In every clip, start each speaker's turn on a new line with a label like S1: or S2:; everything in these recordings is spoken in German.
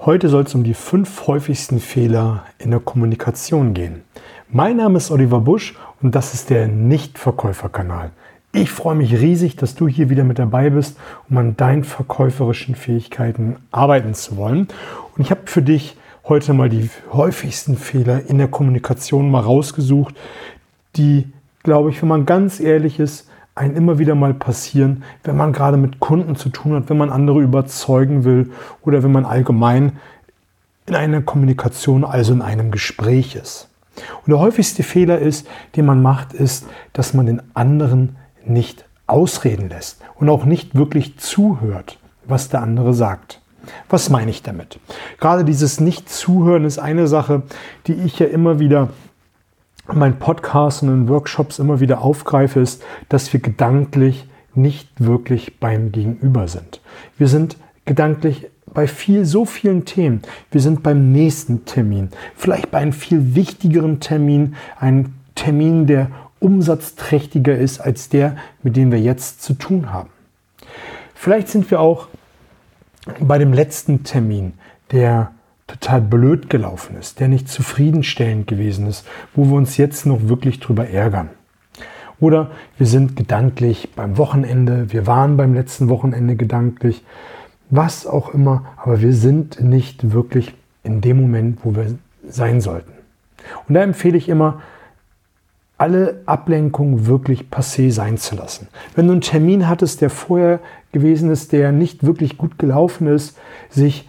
S1: Heute soll es um die fünf häufigsten Fehler in der Kommunikation gehen. Mein Name ist Oliver Busch und das ist der Nichtverkäuferkanal. Ich freue mich riesig, dass du hier wieder mit dabei bist, um an deinen verkäuferischen Fähigkeiten arbeiten zu wollen. Und ich habe für dich heute mal die häufigsten Fehler in der Kommunikation mal rausgesucht, die, glaube ich, wenn man ganz ehrlich ist, einen immer wieder mal passieren, wenn man gerade mit Kunden zu tun hat, wenn man andere überzeugen will oder wenn man allgemein in einer Kommunikation, also in einem Gespräch ist. Und der häufigste Fehler ist, den man macht, ist, dass man den anderen nicht ausreden lässt und auch nicht wirklich zuhört, was der andere sagt. Was meine ich damit? Gerade dieses Nicht-Zuhören ist eine Sache, die ich ja immer wieder meinen Podcasts und in Workshops immer wieder aufgreife, ist, dass wir gedanklich nicht wirklich beim Gegenüber sind. Wir sind gedanklich bei viel, so vielen Themen. Wir sind beim nächsten Termin, vielleicht bei einem viel wichtigeren Termin, ein Termin, der umsatzträchtiger ist als der, mit dem wir jetzt zu tun haben. Vielleicht sind wir auch bei dem letzten Termin, der total blöd gelaufen ist, der nicht zufriedenstellend gewesen ist, wo wir uns jetzt noch wirklich drüber ärgern. Oder wir sind gedanklich beim Wochenende, wir waren beim letzten Wochenende gedanklich, was auch immer, aber wir sind nicht wirklich in dem Moment, wo wir sein sollten. Und da empfehle ich immer, alle Ablenkungen wirklich passé sein zu lassen. Wenn du einen Termin hattest, der vorher gewesen ist, der nicht wirklich gut gelaufen ist, sich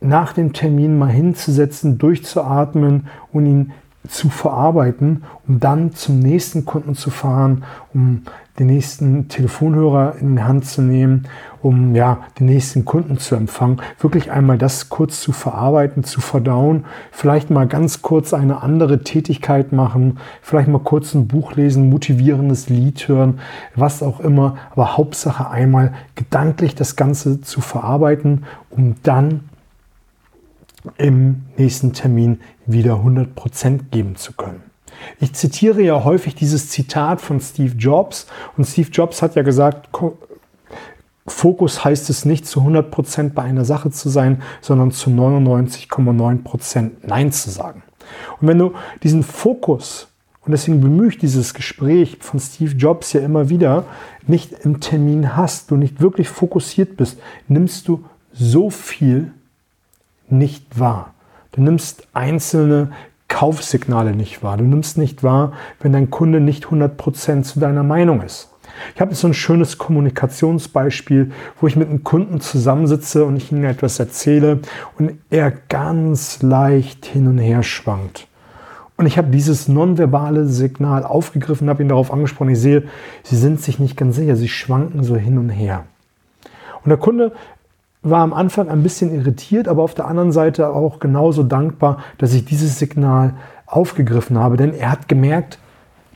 S1: nach dem Termin mal hinzusetzen, durchzuatmen und ihn zu verarbeiten, um dann zum nächsten Kunden zu fahren, um den nächsten Telefonhörer in die Hand zu nehmen, um ja den nächsten Kunden zu empfangen, wirklich einmal das kurz zu verarbeiten, zu verdauen, vielleicht mal ganz kurz eine andere Tätigkeit machen, vielleicht mal kurz ein Buch lesen, motivierendes Lied hören, was auch immer, aber Hauptsache einmal gedanklich das Ganze zu verarbeiten, um dann im nächsten Termin wieder 100% geben zu können. Ich zitiere ja häufig dieses Zitat von Steve Jobs und Steve Jobs hat ja gesagt, Fokus heißt es nicht zu 100% bei einer Sache zu sein, sondern zu 99,9% Nein zu sagen. Und wenn du diesen Fokus, und deswegen bemühe ich dieses Gespräch von Steve Jobs ja immer wieder, nicht im Termin hast, du nicht wirklich fokussiert bist, nimmst du so viel nicht wahr. Du nimmst einzelne Kaufsignale nicht wahr. Du nimmst nicht wahr, wenn dein Kunde nicht 100% zu deiner Meinung ist. Ich habe so ein schönes Kommunikationsbeispiel, wo ich mit einem Kunden zusammensitze und ich ihm etwas erzähle und er ganz leicht hin und her schwankt. Und ich habe dieses nonverbale Signal aufgegriffen, habe ihn darauf angesprochen. Ich sehe, sie sind sich nicht ganz sicher, sie schwanken so hin und her. Und der Kunde war am Anfang ein bisschen irritiert, aber auf der anderen Seite auch genauso dankbar, dass ich dieses Signal aufgegriffen habe, denn er hat gemerkt,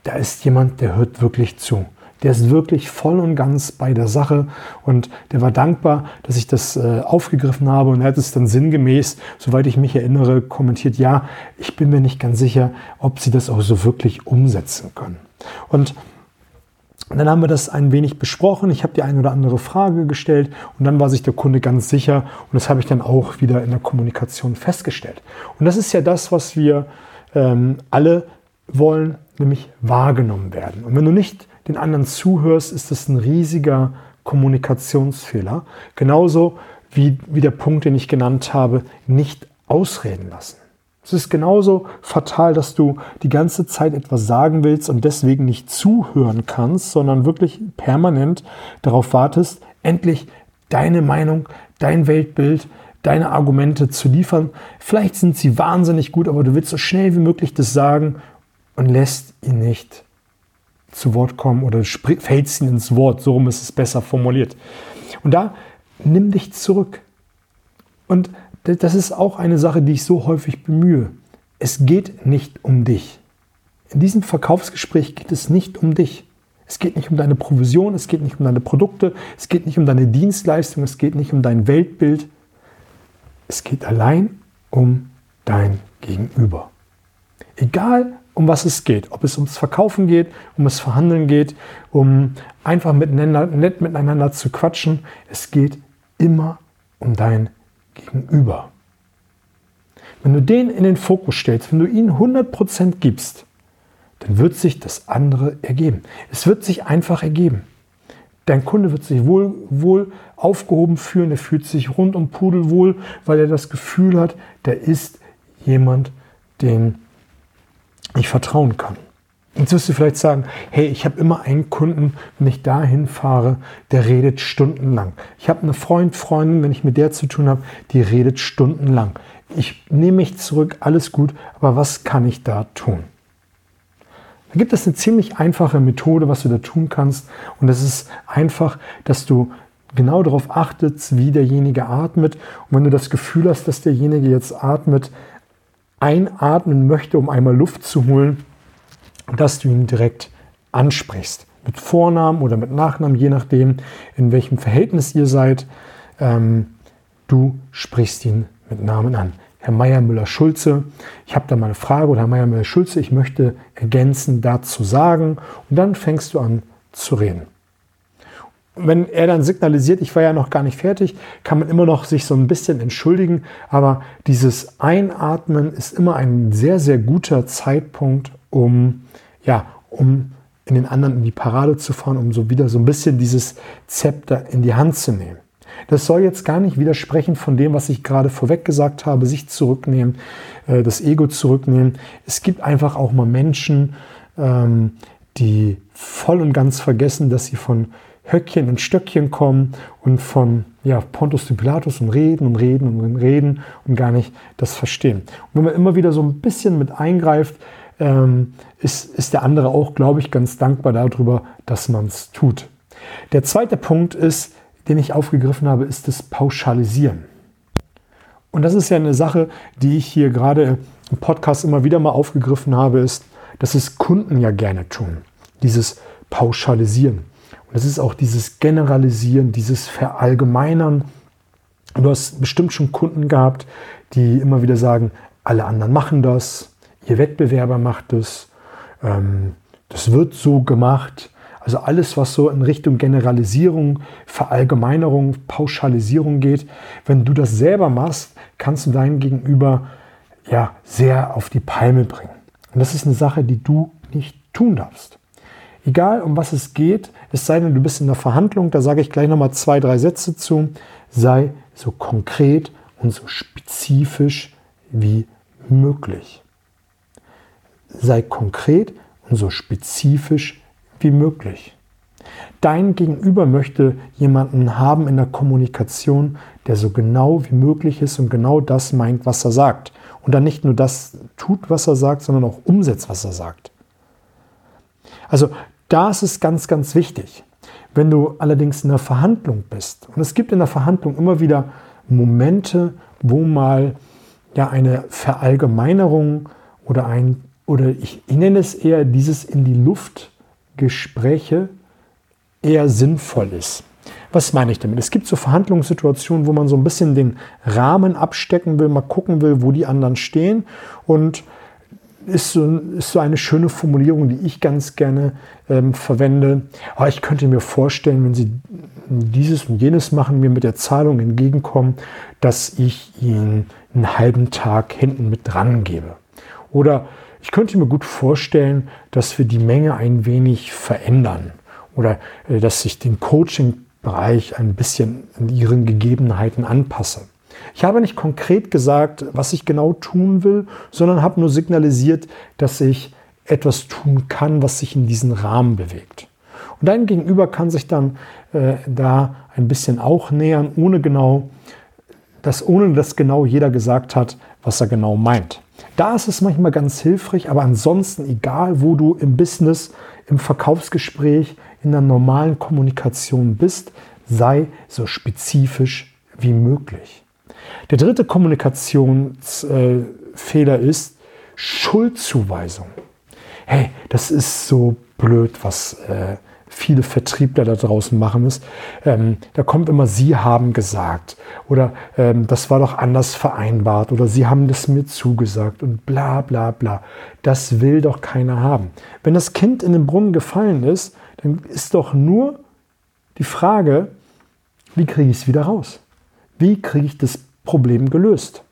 S1: da ist jemand, der hört wirklich zu. Der ist wirklich voll und ganz bei der Sache und der war dankbar, dass ich das äh, aufgegriffen habe und er hat es dann sinngemäß, soweit ich mich erinnere, kommentiert, ja, ich bin mir nicht ganz sicher, ob sie das auch so wirklich umsetzen können. Und und dann haben wir das ein wenig besprochen. Ich habe die eine oder andere Frage gestellt und dann war sich der Kunde ganz sicher und das habe ich dann auch wieder in der Kommunikation festgestellt. Und das ist ja das, was wir ähm, alle wollen, nämlich wahrgenommen werden. Und wenn du nicht den anderen zuhörst, ist das ein riesiger Kommunikationsfehler. Genauso wie, wie der Punkt, den ich genannt habe, nicht ausreden lassen. Es ist genauso fatal, dass du die ganze Zeit etwas sagen willst und deswegen nicht zuhören kannst, sondern wirklich permanent darauf wartest, endlich deine Meinung, dein Weltbild, deine Argumente zu liefern. Vielleicht sind sie wahnsinnig gut, aber du willst so schnell wie möglich das sagen und lässt ihn nicht zu Wort kommen oder fällst ihn ins Wort. So ist es besser formuliert. Und da nimm dich zurück. Und das ist auch eine Sache, die ich so häufig bemühe. Es geht nicht um dich. In diesem Verkaufsgespräch geht es nicht um dich. Es geht nicht um deine Provision, es geht nicht um deine Produkte, es geht nicht um deine Dienstleistung, es geht nicht um dein Weltbild. Es geht allein um dein Gegenüber. Egal, um was es geht, ob es ums Verkaufen geht, um das Verhandeln geht, um einfach miteinander, nett miteinander zu quatschen, es geht immer um dein Gegenüber. Wenn du den in den Fokus stellst, wenn du ihnen 100% gibst, dann wird sich das andere ergeben. Es wird sich einfach ergeben. Dein Kunde wird sich wohl, wohl aufgehoben fühlen, er fühlt sich rund um Pudel wohl, weil er das Gefühl hat, da ist jemand, dem ich vertrauen kann. Jetzt wirst du vielleicht sagen, hey, ich habe immer einen Kunden, wenn ich dahin fahre, der redet stundenlang. Ich habe eine Freund, Freundin, wenn ich mit der zu tun habe, die redet stundenlang. Ich nehme mich zurück, alles gut, aber was kann ich da tun? Da gibt es eine ziemlich einfache Methode, was du da tun kannst. Und das ist einfach, dass du genau darauf achtest, wie derjenige atmet. Und wenn du das Gefühl hast, dass derjenige jetzt atmet, einatmen möchte, um einmal Luft zu holen, dass du ihn direkt ansprichst. Mit Vornamen oder mit Nachnamen, je nachdem, in welchem Verhältnis ihr seid. Ähm, du sprichst ihn mit Namen an. Herr Meier Müller-Schulze, ich habe da mal eine Frage oder Herr Meier Müller-Schulze, ich möchte ergänzen dazu sagen und dann fängst du an zu reden. wenn er dann signalisiert, ich war ja noch gar nicht fertig, kann man immer noch sich so ein bisschen entschuldigen, aber dieses Einatmen ist immer ein sehr, sehr guter Zeitpunkt, um, ja, um in den anderen in die Parade zu fahren, um so wieder so ein bisschen dieses Zepter in die Hand zu nehmen. Das soll jetzt gar nicht widersprechen von dem, was ich gerade vorweg gesagt habe, sich zurücknehmen, äh, das Ego zurücknehmen. Es gibt einfach auch mal Menschen, ähm, die voll und ganz vergessen, dass sie von Höckchen und Stöckchen kommen und von ja, Pontus de Pilatus und reden und reden und reden und gar nicht das verstehen. Und wenn man immer wieder so ein bisschen mit eingreift, ähm, ist, ist der andere auch, glaube ich, ganz dankbar darüber, dass man es tut. Der zweite Punkt ist, den ich aufgegriffen habe, ist das Pauschalisieren. Und das ist ja eine Sache, die ich hier gerade im Podcast immer wieder mal aufgegriffen habe, ist, dass es Kunden ja gerne tun. Dieses Pauschalisieren. Und das ist auch dieses Generalisieren, dieses Verallgemeinern. Du hast bestimmt schon Kunden gehabt, die immer wieder sagen, alle anderen machen das, ihr Wettbewerber macht es, ähm, das wird so gemacht. Also alles, was so in Richtung Generalisierung, Verallgemeinerung, Pauschalisierung geht, wenn du das selber machst, kannst du deinen Gegenüber ja sehr auf die Palme bringen. Und das ist eine Sache, die du nicht tun darfst. Egal um was es geht, es sei denn, du bist in der Verhandlung, da sage ich gleich nochmal zwei, drei Sätze zu, sei so konkret und so spezifisch wie möglich. Sei konkret und so spezifisch wie möglich. Dein Gegenüber möchte jemanden haben in der Kommunikation, der so genau wie möglich ist und genau das meint, was er sagt. Und dann nicht nur das tut, was er sagt, sondern auch umsetzt, was er sagt. Also das ist ganz, ganz wichtig. Wenn du allerdings in der Verhandlung bist, und es gibt in der Verhandlung immer wieder Momente, wo mal ja eine Verallgemeinerung oder ein, oder ich, ich nenne es eher dieses in die Luft Gespräche eher sinnvoll ist. Was meine ich damit? Es gibt so Verhandlungssituationen, wo man so ein bisschen den Rahmen abstecken will, mal gucken will, wo die anderen stehen. Und ist so, ist so eine schöne Formulierung, die ich ganz gerne ähm, verwende. Aber ich könnte mir vorstellen, wenn Sie dieses und jenes machen, mir mit der Zahlung entgegenkommen, dass ich Ihnen einen halben Tag hinten mit dran gebe. Oder ich könnte mir gut vorstellen, dass wir die Menge ein wenig verändern oder äh, dass ich den Coaching-Bereich ein bisschen an ihren Gegebenheiten anpasse. Ich habe nicht konkret gesagt, was ich genau tun will, sondern habe nur signalisiert, dass ich etwas tun kann, was sich in diesen Rahmen bewegt. Und dein Gegenüber kann sich dann äh, da ein bisschen auch nähern, ohne genau, dass ohne dass genau jeder gesagt hat, was er genau meint. Da ist es manchmal ganz hilfreich, aber ansonsten, egal wo du im Business, im Verkaufsgespräch, in der normalen Kommunikation bist, sei so spezifisch wie möglich. Der dritte Kommunikationsfehler ist Schuldzuweisung. Hey, das ist so blöd, was äh, viele Vertriebler da draußen machen, ist, ähm, da kommt immer, Sie haben gesagt oder ähm, das war doch anders vereinbart oder Sie haben das mir zugesagt und bla bla bla. Das will doch keiner haben. Wenn das Kind in den Brunnen gefallen ist, dann ist doch nur die Frage, wie kriege ich es wieder raus? Wie kriege ich das Problem gelöst?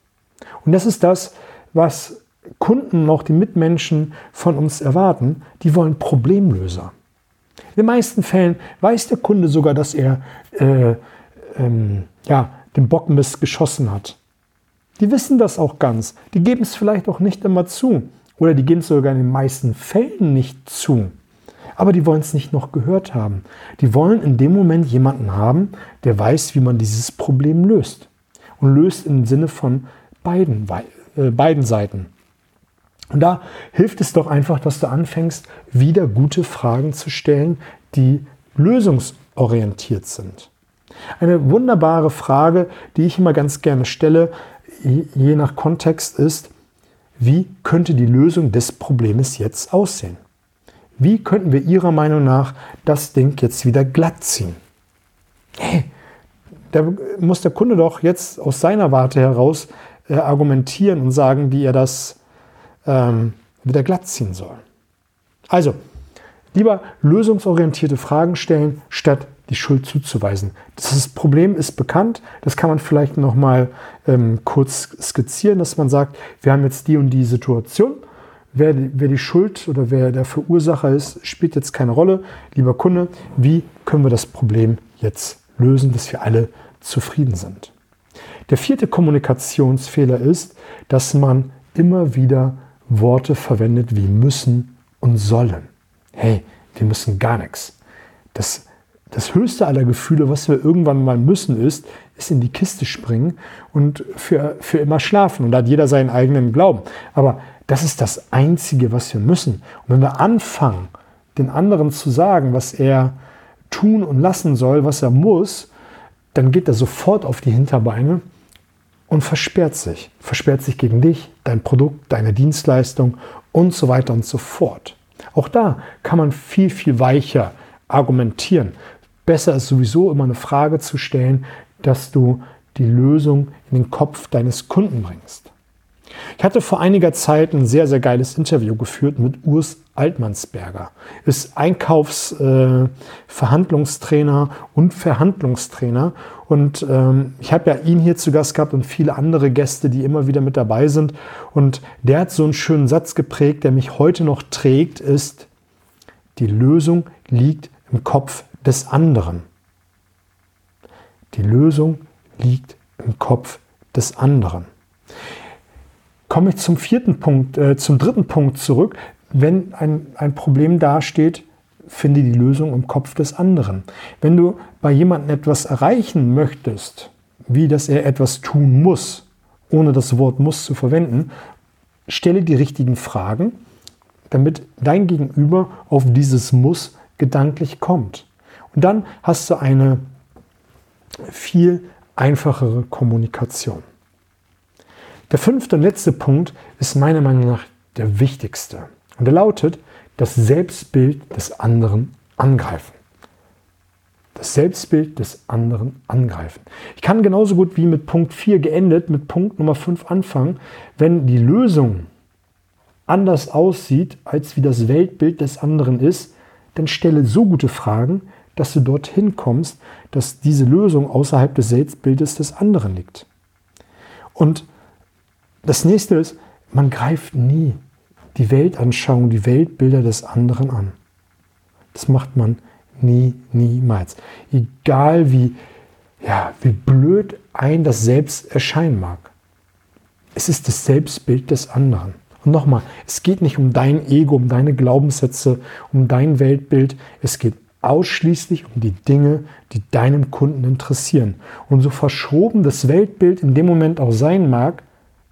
S1: Und das ist das, was Kunden, auch die Mitmenschen von uns erwarten. Die wollen Problemlöser. In den meisten Fällen weiß der Kunde sogar, dass er äh, ähm, ja, den Bockmist geschossen hat. Die wissen das auch ganz. Die geben es vielleicht auch nicht immer zu. Oder die geben es sogar in den meisten Fällen nicht zu. Aber die wollen es nicht noch gehört haben. Die wollen in dem Moment jemanden haben, der weiß, wie man dieses Problem löst. Und löst im Sinne von beiden, äh, beiden Seiten. Und da hilft es doch einfach, dass du anfängst, wieder gute Fragen zu stellen, die lösungsorientiert sind. Eine wunderbare Frage, die ich immer ganz gerne stelle, je nach Kontext, ist, wie könnte die Lösung des Problems jetzt aussehen? Wie könnten wir Ihrer Meinung nach das Ding jetzt wieder glatt ziehen? Hey, da muss der Kunde doch jetzt aus seiner Warte heraus äh, argumentieren und sagen, wie er das ähm, wieder glatt ziehen soll. Also, lieber lösungsorientierte Fragen stellen, statt die Schuld zuzuweisen. Das Problem ist bekannt, das kann man vielleicht noch mal ähm, kurz skizzieren, dass man sagt, wir haben jetzt die und die Situation. Wer, wer die Schuld oder wer der Verursacher ist, spielt jetzt keine Rolle. Lieber Kunde, wie können wir das Problem jetzt lösen, dass wir alle zufrieden sind? Der vierte Kommunikationsfehler ist, dass man immer wieder Worte verwendet wie müssen und sollen. Hey, wir müssen gar nichts. Das, das höchste aller Gefühle, was wir irgendwann mal müssen, ist, ist in die Kiste springen und für, für immer schlafen. Und da hat jeder seinen eigenen Glauben. Aber das ist das Einzige, was wir müssen. Und wenn wir anfangen, den anderen zu sagen, was er tun und lassen soll, was er muss, dann geht er sofort auf die Hinterbeine und versperrt sich. Versperrt sich gegen dich, dein Produkt, deine Dienstleistung und so weiter und so fort. Auch da kann man viel, viel weicher argumentieren. Besser ist sowieso immer eine Frage zu stellen, dass du die Lösung in den Kopf deines Kunden bringst. Ich hatte vor einiger Zeit ein sehr, sehr geiles Interview geführt mit Urs Altmannsberger. Ist Einkaufsverhandlungstrainer äh, und Verhandlungstrainer. Und ähm, ich habe ja ihn hier zu Gast gehabt und viele andere Gäste, die immer wieder mit dabei sind. Und der hat so einen schönen Satz geprägt, der mich heute noch trägt, ist, die Lösung liegt im Kopf des anderen. Die Lösung liegt im Kopf des anderen komme ich zum vierten Punkt, äh, zum dritten Punkt zurück. Wenn ein, ein Problem dasteht, finde die Lösung im Kopf des anderen. Wenn du bei jemandem etwas erreichen möchtest, wie dass er etwas tun muss, ohne das Wort muss zu verwenden, stelle die richtigen Fragen, damit dein Gegenüber auf dieses muss gedanklich kommt. Und dann hast du eine viel einfachere Kommunikation. Der fünfte und letzte Punkt ist meiner Meinung nach der wichtigste. Und er lautet, das Selbstbild des anderen angreifen. Das Selbstbild des anderen angreifen. Ich kann genauso gut wie mit Punkt 4 geendet, mit Punkt Nummer 5 anfangen. Wenn die Lösung anders aussieht, als wie das Weltbild des anderen ist, dann stelle so gute Fragen, dass du dorthin kommst, dass diese Lösung außerhalb des Selbstbildes des anderen liegt. Und das nächste ist, man greift nie die Weltanschauung, die Weltbilder des anderen an. Das macht man nie, niemals. Egal wie, ja, wie blöd ein das Selbst erscheinen mag. Es ist das Selbstbild des anderen. Und nochmal, es geht nicht um dein Ego, um deine Glaubenssätze, um dein Weltbild. Es geht ausschließlich um die Dinge, die deinem Kunden interessieren. Und so verschoben das Weltbild in dem Moment auch sein mag,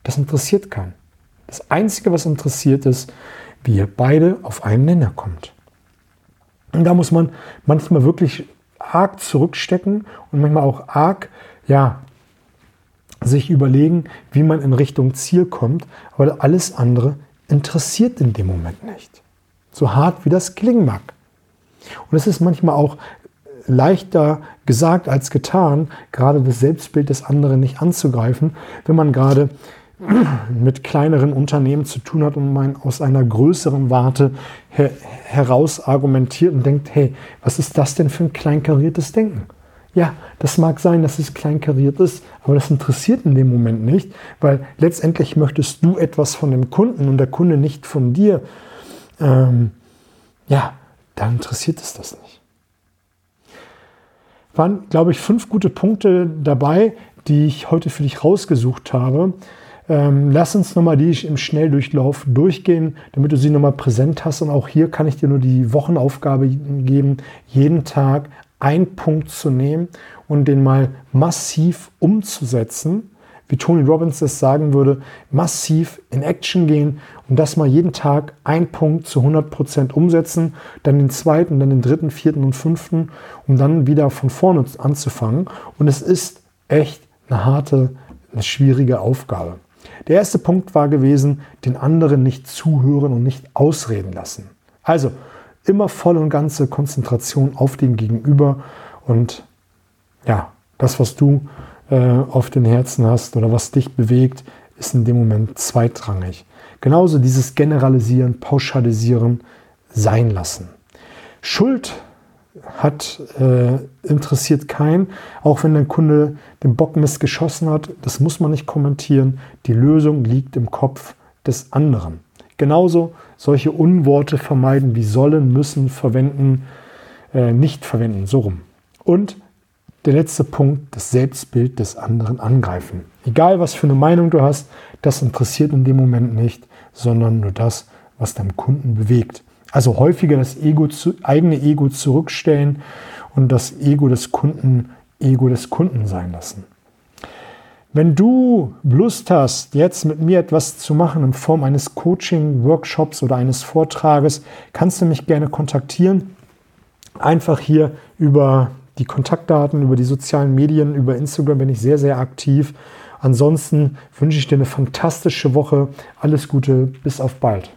S1: das interessiert keinen. Das Einzige, was interessiert ist, wie ihr beide auf einen Nenner kommt. Und da muss man manchmal wirklich arg zurückstecken und manchmal auch arg, ja, sich überlegen, wie man in Richtung Ziel kommt, aber alles andere interessiert in dem Moment nicht. So hart wie das klingen mag. Und es ist manchmal auch leichter gesagt als getan, gerade das Selbstbild des anderen nicht anzugreifen, wenn man gerade mit kleineren Unternehmen zu tun hat und man aus einer größeren Warte her heraus argumentiert und denkt, hey, was ist das denn für ein kleinkariertes Denken? Ja, das mag sein, dass es kleinkariert ist, aber das interessiert in dem Moment nicht, weil letztendlich möchtest du etwas von dem Kunden und der Kunde nicht von dir. Ähm, ja, dann interessiert es das nicht. Waren, glaube ich, fünf gute Punkte dabei, die ich heute für dich rausgesucht habe. Ähm, lass uns nochmal die im Schnelldurchlauf durchgehen, damit du sie nochmal präsent hast. Und auch hier kann ich dir nur die Wochenaufgabe geben, jeden Tag einen Punkt zu nehmen und den mal massiv umzusetzen. Wie Tony Robbins das sagen würde, massiv in Action gehen und das mal jeden Tag einen Punkt zu 100 Prozent umsetzen, dann den zweiten, dann den dritten, vierten und fünften, um dann wieder von vorne anzufangen. Und es ist echt eine harte, eine schwierige Aufgabe. Der erste Punkt war gewesen, den anderen nicht zuhören und nicht ausreden lassen. Also immer voll und ganze Konzentration auf den Gegenüber und ja, das, was du äh, auf den Herzen hast oder was dich bewegt, ist in dem Moment zweitrangig. Genauso dieses Generalisieren, Pauschalisieren sein lassen. Schuld hat, äh, interessiert keinen, auch wenn dein Kunde den Bockmist geschossen hat, das muss man nicht kommentieren. Die Lösung liegt im Kopf des anderen. Genauso solche Unworte vermeiden wie sollen, müssen, verwenden, äh, nicht verwenden, so rum. Und der letzte Punkt, das Selbstbild des anderen angreifen. Egal, was für eine Meinung du hast, das interessiert in dem Moment nicht, sondern nur das, was deinem Kunden bewegt. Also häufiger das Ego zu, eigene Ego zurückstellen und das Ego des Kunden Ego des Kunden sein lassen. Wenn du Lust hast, jetzt mit mir etwas zu machen in Form eines Coaching, Workshops oder eines Vortrages, kannst du mich gerne kontaktieren. Einfach hier über die Kontaktdaten, über die sozialen Medien, über Instagram bin ich sehr, sehr aktiv. Ansonsten wünsche ich dir eine fantastische Woche. Alles Gute, bis auf bald.